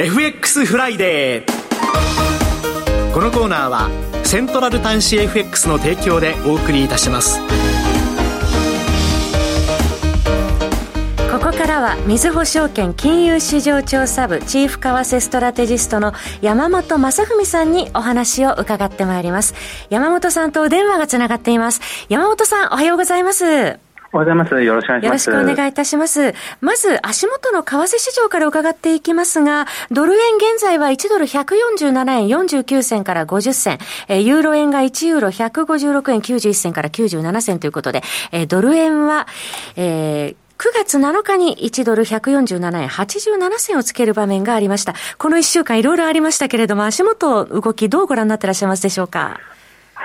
FX フライデーこのコーナーはセントラル端子 FX の提供でお送りいたしますここからは、みずほ証券金融市場調査部チーフ為替ストラテジストの山本雅文さんにお話を伺ってまいります。山本さんとお電話がつながっています。山本さん、おはようございます。おはようございます。よろしくお願いします。よろしくお願いいたします。まず、足元の為替市場から伺っていきますが、ドル円現在は1ドル147円49銭から50銭、えユーロ円が1ユーロ156円91銭から97銭ということで、えドル円は、えー、9月7日に1ドル147円87銭をつける場面がありました。この1週間いろいろありましたけれども、足元動きどうご覧になってらっしゃいますでしょうか？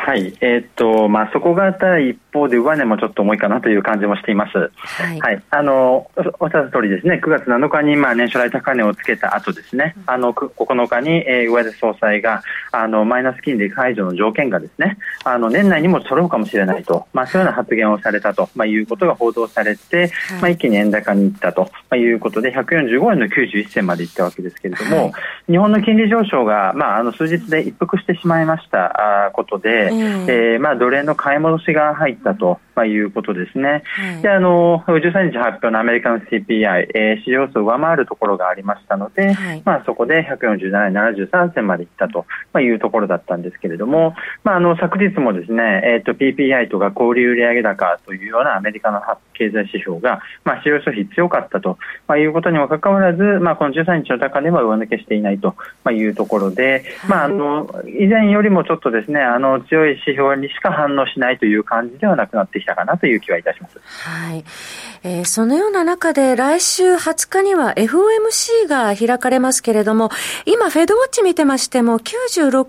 はい、えー、っと、まあ、底堅い一方で上値もちょっと重いかなという感じもしています。はい。はい、あの、おっしゃる通りですね、9月7日に、まあ、年初来高値をつけた後ですね、あの、9日に、えー、上田総裁が、あの、マイナス金利解除の条件がですね、あの、年内にも揃うかもしれないと、まあ、そういうような発言をされたと、まあ、いうことが報道されて、はい、まあ、一気に円高に行ったと、まあ、いうことで、145円の91銭まで行ったわけですけれども、はい、日本の金利上昇が、まあ、あの、数日で一服してしまいましたことで、えー、まあ、奴隷の買い戻しが入ったと。まあ、いうことですね。はい、で、あの、13日発表のアメリカの CPI、えー、市場数を上回るところがありましたので、はい、まあ、そこで147円73銭までいったと、まあ、いうところだったんですけれども、まあ、あの、昨日もですね、えっ、ー、と、PPI とか小売売上高というようなアメリカの経済指標が、まあ、市場消費強かったと、まあ、いうことにもかかわらず、まあ、この13日の高値は上抜けしていないと、まあ、いうところで、はい、まあ、あの、以前よりもちょっとですね、あの、強い指標にしか反応しないという感じではなくなってきたかなという気はいたします。はい。えー、そのような中で、来週20日には FOMC が開かれますけれども、今、フェドウォッチ見てましても、96%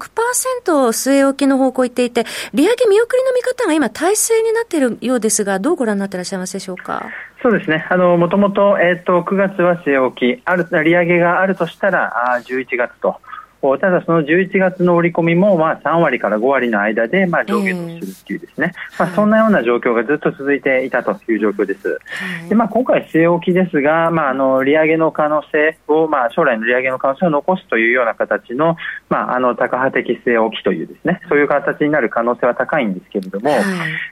据え置きの方向行っていて、利上げ見送りの見方が今、体制になっているようですが、どうご覧になっていらっしゃいますでしょうか？そうですね。あの、もともと、えっ、ー、と、9月は据え置き、ある、利上げがあるとしたら、あ11月と。ただ、その11月の織り込みもまあ3割から5割の間でまあ上下とするっていうですね、えー、まあ、そんなような状況がずっと続いていたという状況です。でまあ、今回、据え置きですが、まあ、あの利上げの可能性を、まあ、将来の利上げの可能性を残すというような形の,、まあ、あの高波的据え置きというですね。そういう形になる可能性は高いんですけれども、はい、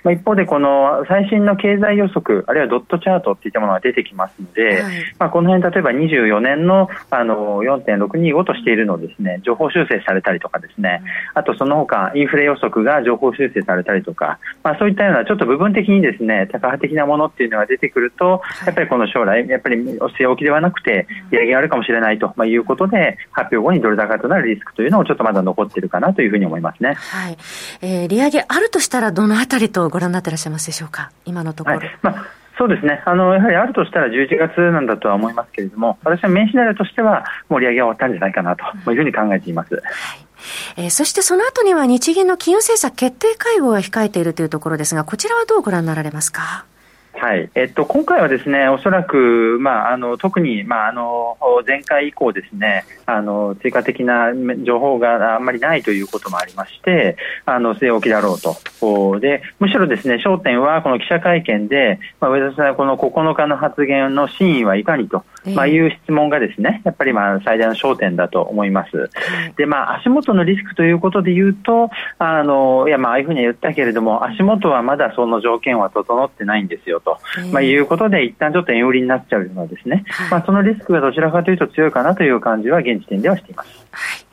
まあ、一方で、この最新の経済予測、あるいはドットチャートっていったものが出てきますので、はい、まあ、この辺例えば24年のあの4.625としているのをですね情報修正されたりとかですね、あとその他インフレ予測が情報修正されたりとか、まあ、そういったようなちょっと部分的にですね高波的なものっていうのが出てくると、やっぱりこの将来、やっぱり据え置きではなくて、利上げがあるかもしれないということで、発表後にドル高となるリスクというのもちょっとまだ残っているかなというふうに思いますね。はい。えー、利上げあるとしたら、どのあたりとご覧になっていらっしゃいますでしょうか、今のところ。はい。まあそうですねあのやはりあるとしたら11月なんだとは思いますけれども、私は名刺なりとしては、もう利上げが終わったんじゃないかなというふうに考えています。はいえー、そしてその後には日銀の金融政策決定会合が控えているというところですが、こちらはどうご覧になられますか？はい。えっと、今回はですねおそらく、まあ、あの特に、まあ、あの前回以降ですねあの追加的な情報があんまりないということもありましてあの据え置きだろうと。でむしろですね焦点はこの記者会見で、まあ、上田さんはこの9日の発言の真意はいかにと、まあ、いう質問がですねやっぱりまあ最大の焦点だと思います。でまあ、足元のリスクということで言うとあのいやまあああいうふうに言ったけれども足元はまだその条件は整ってないんですよと、まあ、いうことで一旦ちょっと円売りになっちゃうのですね、まあ、そのリスクがどちらかというと強いかなという感じは現時点ではしています。はい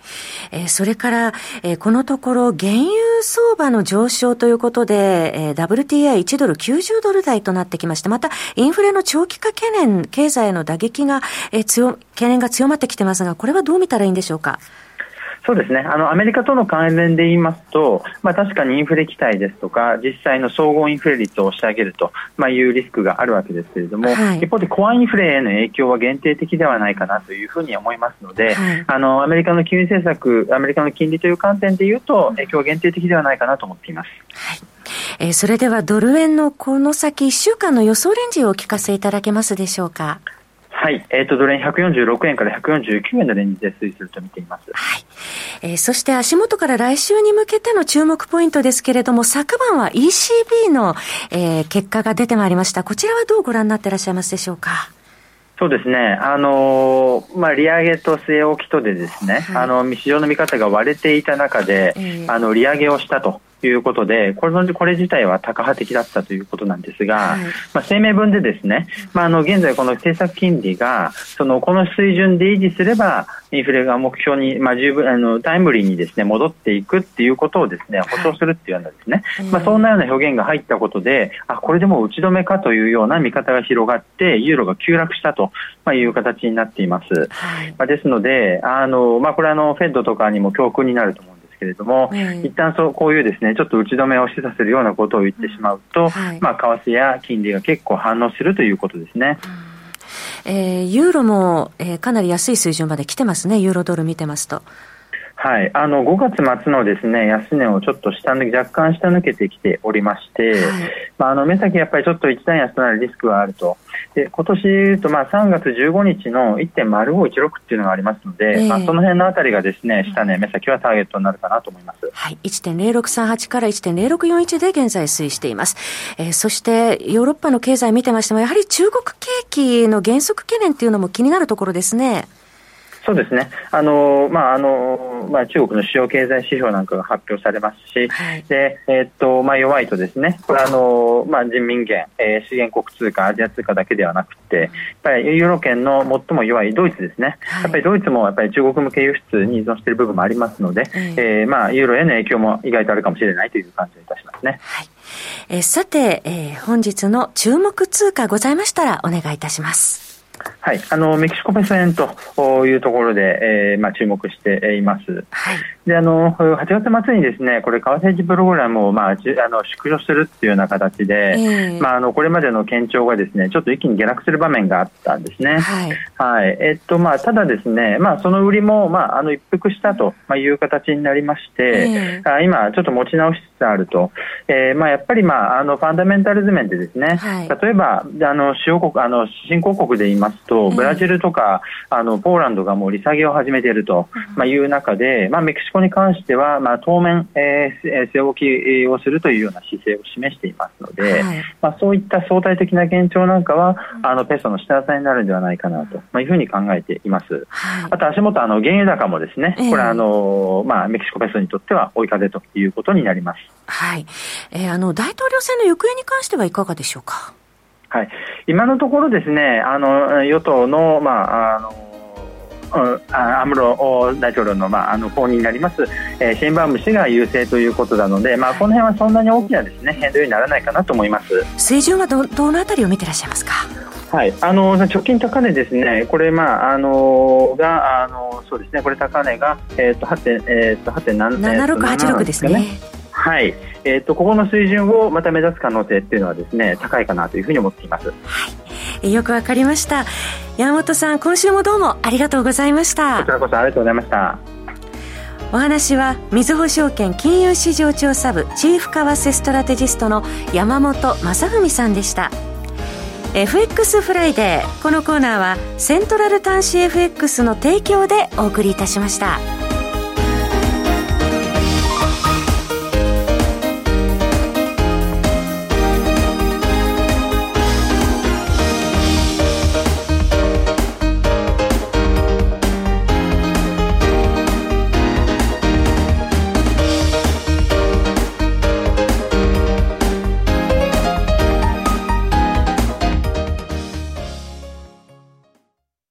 えー、それから、えー、このところ、原油相場の上昇ということで、えー、WTI1 ドル90ドル台となってきまして、また、インフレの長期化懸念、経済への打撃が、えー、強、懸念が強まってきてますが、これはどう見たらいいんでしょうか？そうですねあのアメリカとの関連で言いますと、まあ、確かにインフレ期待ですとか実際の総合インフレ率を押し上げると、まあ、いうリスクがあるわけですけれども、はい、一方でコアインフレへの影響は限定的ではないかなというふうに思いますので、はい、あのアメリカの金融政策アメリカの金利という観点でいうと影響は限定的ではないかなと思っています。はいえー、それではドル円のこの先1週間の予想レンジをお聞かせいただけますでしょうか？はい、えっ、ー、と、ドル円146円から149円のレンジで推移すると見ています。はい。えー、そして足元から来週に向けての注目ポイントですけれども、昨晩は ECB の、えー、結果が出てまいりました。こちらはどうご覧になっていらっしゃいますでしょうか？そうですね、あのー、まあ、利上げと据え置きとでですね、はい、あの市場の見方が割れていた中で、えー、あの利上げをしたということで、これのこれ自体は高派的だったということなんですが、はい、まあ、声明文でですね、まあ、あの現在、この政策金利がそのこの水準で維持すれば、インフレが目標に、まあ、十分あのタイムリーにですね戻っていくっていうことをですね保証するっていうようなですね、はい、まあ、そんなような表現が入ったことで、あこれでも打ち止めかというような見方が広がって、ユーロが急落したと、まあ、いう形になっています。はい、まあ、ですので、あのまあ、これあの、フェッドとかにも教訓になると思うんけれども、えー、一旦そうこういうですねちょっと打ち止めを示唆するようなことを言ってしまうと、うんはい、まあ、為替や金利が結構反応するということですね。うん、えー、ユーロも、えー、かなり安い水準まで来てますね、ユーロドル見てますと。はい、あの5月末のですね安値をちょっと下抜け若干下抜けてきておりまして、はい、まあ、あの目先やっぱりちょっと一段安となるリスクはあるとで今年言うとまあ3月15日の1.0516っていうのがありますので、えー、まあ、その辺のあたりがですね下値目先はターゲットになるかなと思います。はい、1.0638から1.0641で現在推移しています。えー、そしてヨーロッパの経済見てましてもやはり中国景気の減速懸念っていうのも気になるところですね。そうですね、あのまああのまあ、中国の主要経済指標なんかが発表されますし、はい、でえー、っとまあ、弱いとですねこれあの、まあ、人民元、えー、資源国通貨、アジア通貨だけではなくて、やっぱりユーロ圏の最も弱いドイツですね、はい、やっぱりドイツもやっぱり中国向け輸出に依存している部分もありますので、はい、えー、まあ、ユーロへの影響も意外とあるかもしれないという感じがいたしますね。はい。えー、さて、えー、本日の注目通貨ございましたらお願いいたします。はい、あのメキシコペソ円というところで、えーまあ、注目しています。はい、であの8月末にですねこれ為替プログラムを、まあ、あの縮小するっていうような形で、えー、まあ、あのこれまでの堅調がですねちょっと一気に下落する場面があったんですね。はい、はい、えっとまあ、ただですね、まあ、その売りも、まあ、あの一服したという形になりまして、えー、今ちょっと持ち直しつつあると、えーまあ、やっぱり、まあ、あのファンダメンタルズ面でですね、はい、例えばあの主要国あの新興国で言いますと、ブラジルとか、あのポーランドがもう利下げを始めていると、まあ、いう中で、まあ、メキシコに関しては、まあ、当面、えー、据え置きをするというような姿勢を示していますので、はい、まあ、そういった相対的な現状なんかは、あのペソの下支えになるんではないかなと、まあ、いうふうに考えています。はい、あと足元あの原油高もですね、これあの、まあ、メキシコペソにとっては追い風ということになります。はい。えー、あの大統領選の行方に関してはいかがでしょうか？はい、今のところですねあの与党の,、まあ、あのアムロ大統領の,、まあ、あの後任になります、えー、シェンバーム氏が優勢ということなので、まあ、この辺はそんなに大きなですね変動にならないかなと思います水準はどどのあたりを見ていらっしゃいますか？はい、あの直近高値ですね、これ、まあ、あのが、あのそうですね、これ高値が、えっ、ー、と、8.、えっ、ー、と、8.7686ですね。はい、えーと、ここの水準をまた目指す可能性っていうのはですね高いかなというふうに思っています、はい、よくわかりました。山本さん今週もどうもありがとうございました。こちらこそありがとうございました。お話はみずほ証券金融市場調査部チーフ為替ストラテジストの山本雅文さんでした。FX フライデー。このコーナーはセントラル端子 FX の提供でお送りいたしました。